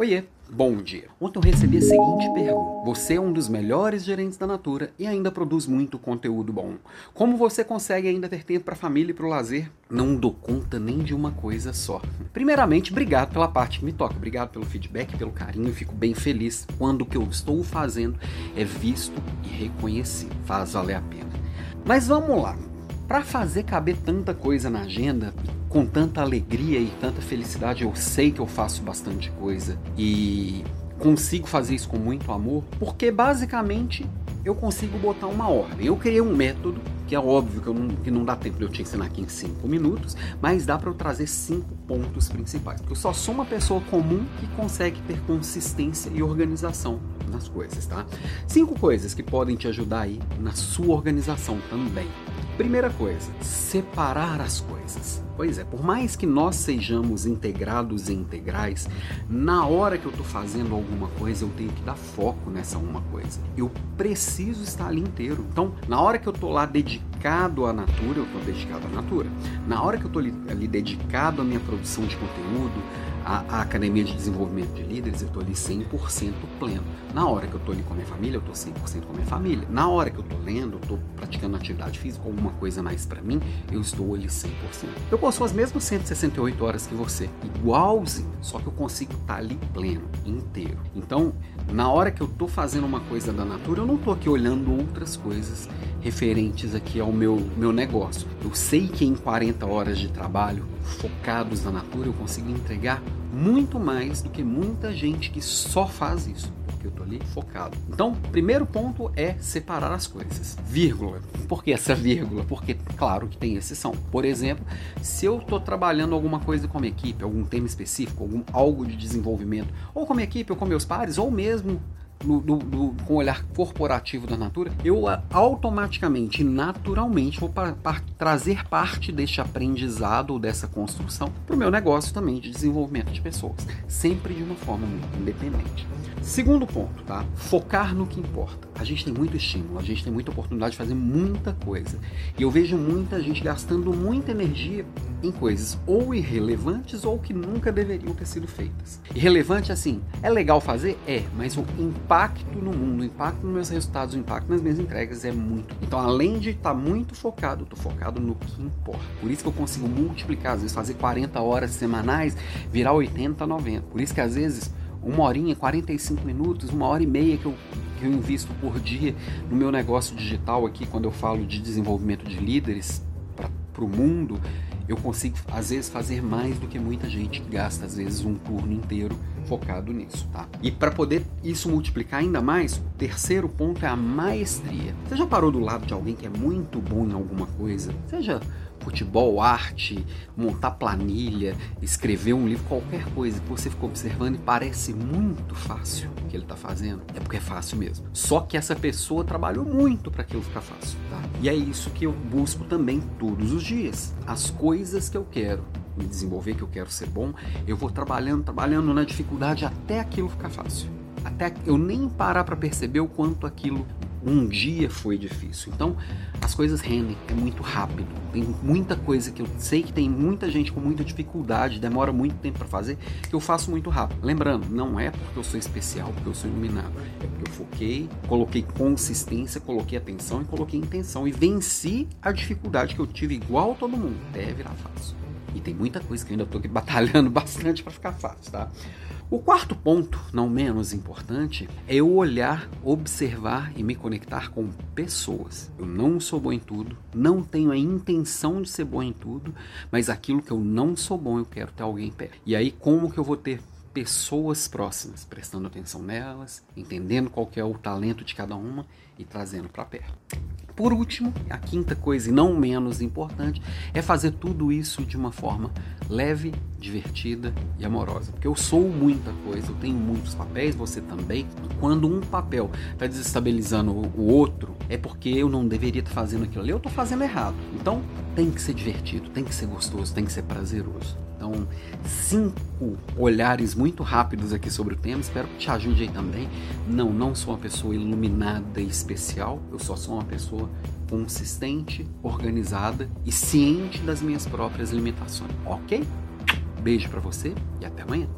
Oiê, bom dia. Ontem eu recebi a seguinte pergunta: Você é um dos melhores gerentes da Natura e ainda produz muito conteúdo bom. Como você consegue ainda ter tempo para a família e para o lazer? Não dou conta nem de uma coisa só. Primeiramente, obrigado pela parte que me toca, obrigado pelo feedback, pelo carinho. Fico bem feliz quando o que eu estou fazendo é visto e reconhecido. Faz valer a pena. Mas vamos lá. Para fazer caber tanta coisa na agenda, com tanta alegria e tanta felicidade, eu sei que eu faço bastante coisa e consigo fazer isso com muito amor, porque basicamente eu consigo botar uma ordem. Eu criei um método, que é óbvio que, eu não, que não dá tempo de eu te ensinar aqui em 5 minutos, mas dá para eu trazer cinco pontos principais. Porque eu só sou uma pessoa comum que consegue ter consistência e organização nas coisas, tá? Cinco coisas que podem te ajudar aí na sua organização também. Primeira coisa, separar as coisas. Pois é, por mais que nós sejamos integrados e integrais, na hora que eu estou fazendo alguma coisa, eu tenho que dar foco nessa uma coisa. Eu preciso estar ali inteiro. Então, na hora que eu estou lá dedicado à natura, eu estou dedicado à natura. Na hora que eu estou ali, ali dedicado à minha produção de conteúdo, a, a Academia de Desenvolvimento de Líderes, eu estou ali 100% pleno. Na hora que eu estou ali com a minha família, eu estou 100% com a minha família. Na hora que eu estou lendo, eu estou praticando atividade física, alguma coisa mais para mim, eu estou ali 100%. Eu posso as mesmas 168 horas que você, igualzinho, só que eu consigo estar tá ali pleno, inteiro. Então, na hora que eu estou fazendo uma coisa da natura, eu não estou aqui olhando outras coisas referentes aqui ao meu, meu negócio. Eu sei que em 40 horas de trabalho, focados na natura, eu consigo entregar muito mais do que muita gente que só faz isso porque eu tô ali focado. Então, primeiro ponto é separar as coisas. Vírgula. Por que essa vírgula? Porque, claro que tem exceção. Por exemplo, se eu tô trabalhando alguma coisa com a minha equipe, algum tema específico, algum, algo de desenvolvimento, ou com a minha equipe, ou com meus pares, ou mesmo no, do, do, com o olhar corporativo da Natura, eu automaticamente, naturalmente, vou trazer parte deste aprendizado ou dessa construção para o meu negócio também de desenvolvimento de pessoas, sempre de uma forma muito independente. Segundo ponto, tá? Focar no que importa. A gente tem muito estímulo, a gente tem muita oportunidade de fazer muita coisa. E eu vejo muita gente gastando muita energia em coisas ou irrelevantes ou que nunca deveriam ter sido feitas. Irrelevante assim, é legal fazer? É, mas o impacto no mundo, o impacto nos meus resultados, o impacto nas minhas entregas é muito. Então, além de estar tá muito focado, estou focado no que importa. Por isso que eu consigo multiplicar, às vezes fazer 40 horas semanais, virar 80, 90. Por isso que às vezes uma horinha, 45 minutos, uma hora e meia que eu, que eu invisto por dia no meu negócio digital aqui, quando eu falo de desenvolvimento de líderes para o mundo, eu consigo às vezes fazer mais do que muita gente que gasta às vezes um turno inteiro focado nisso, tá? E para poder isso multiplicar ainda mais, o terceiro ponto é a maestria. Você já parou do lado de alguém que é muito bom em alguma coisa? Seja futebol, arte, montar planilha, escrever um livro, qualquer coisa que você ficou observando e parece muito fácil o que ele está fazendo, é porque é fácil mesmo. Só que essa pessoa trabalhou muito para aquilo ficar fácil, tá? E é isso que eu busco também todos os dias. As coisas que eu quero me desenvolver, que eu quero ser bom, eu vou trabalhando, trabalhando na dificuldade até aquilo ficar fácil. Até eu nem parar para perceber o quanto aquilo um dia foi difícil. Então, as coisas rendem, é muito rápido. Tem muita coisa que eu sei que tem muita gente com muita dificuldade, demora muito tempo para fazer, que eu faço muito rápido. Lembrando, não é porque eu sou especial, porque eu sou iluminado, é porque eu foquei, coloquei consistência, coloquei atenção e coloquei intenção e venci a dificuldade que eu tive igual todo mundo, até virar fácil. E tem muita coisa que eu ainda estou batalhando bastante para ficar fácil, tá? O quarto ponto, não menos importante, é eu olhar, observar e me conectar com pessoas. Eu não sou bom em tudo, não tenho a intenção de ser bom em tudo, mas aquilo que eu não sou bom eu quero ter alguém perto. E aí como que eu vou ter pessoas próximas, prestando atenção nelas, entendendo qual é o talento de cada uma e trazendo para perto. Por último, a quinta coisa e não menos importante é fazer tudo isso de uma forma leve, divertida e amorosa. Porque eu sou muita coisa, eu tenho muitos papéis, você também. Quando um papel está desestabilizando o outro, é porque eu não deveria estar fazendo aquilo ali, eu estou fazendo errado. Então tem que ser divertido, tem que ser gostoso, tem que ser prazeroso. Então, cinco olhares muito rápidos aqui sobre o tema, espero que te ajude aí também. Não, não sou uma pessoa iluminada e especial, eu só sou uma pessoa consistente, organizada e ciente das minhas próprias limitações, ok? Beijo para você e até amanhã.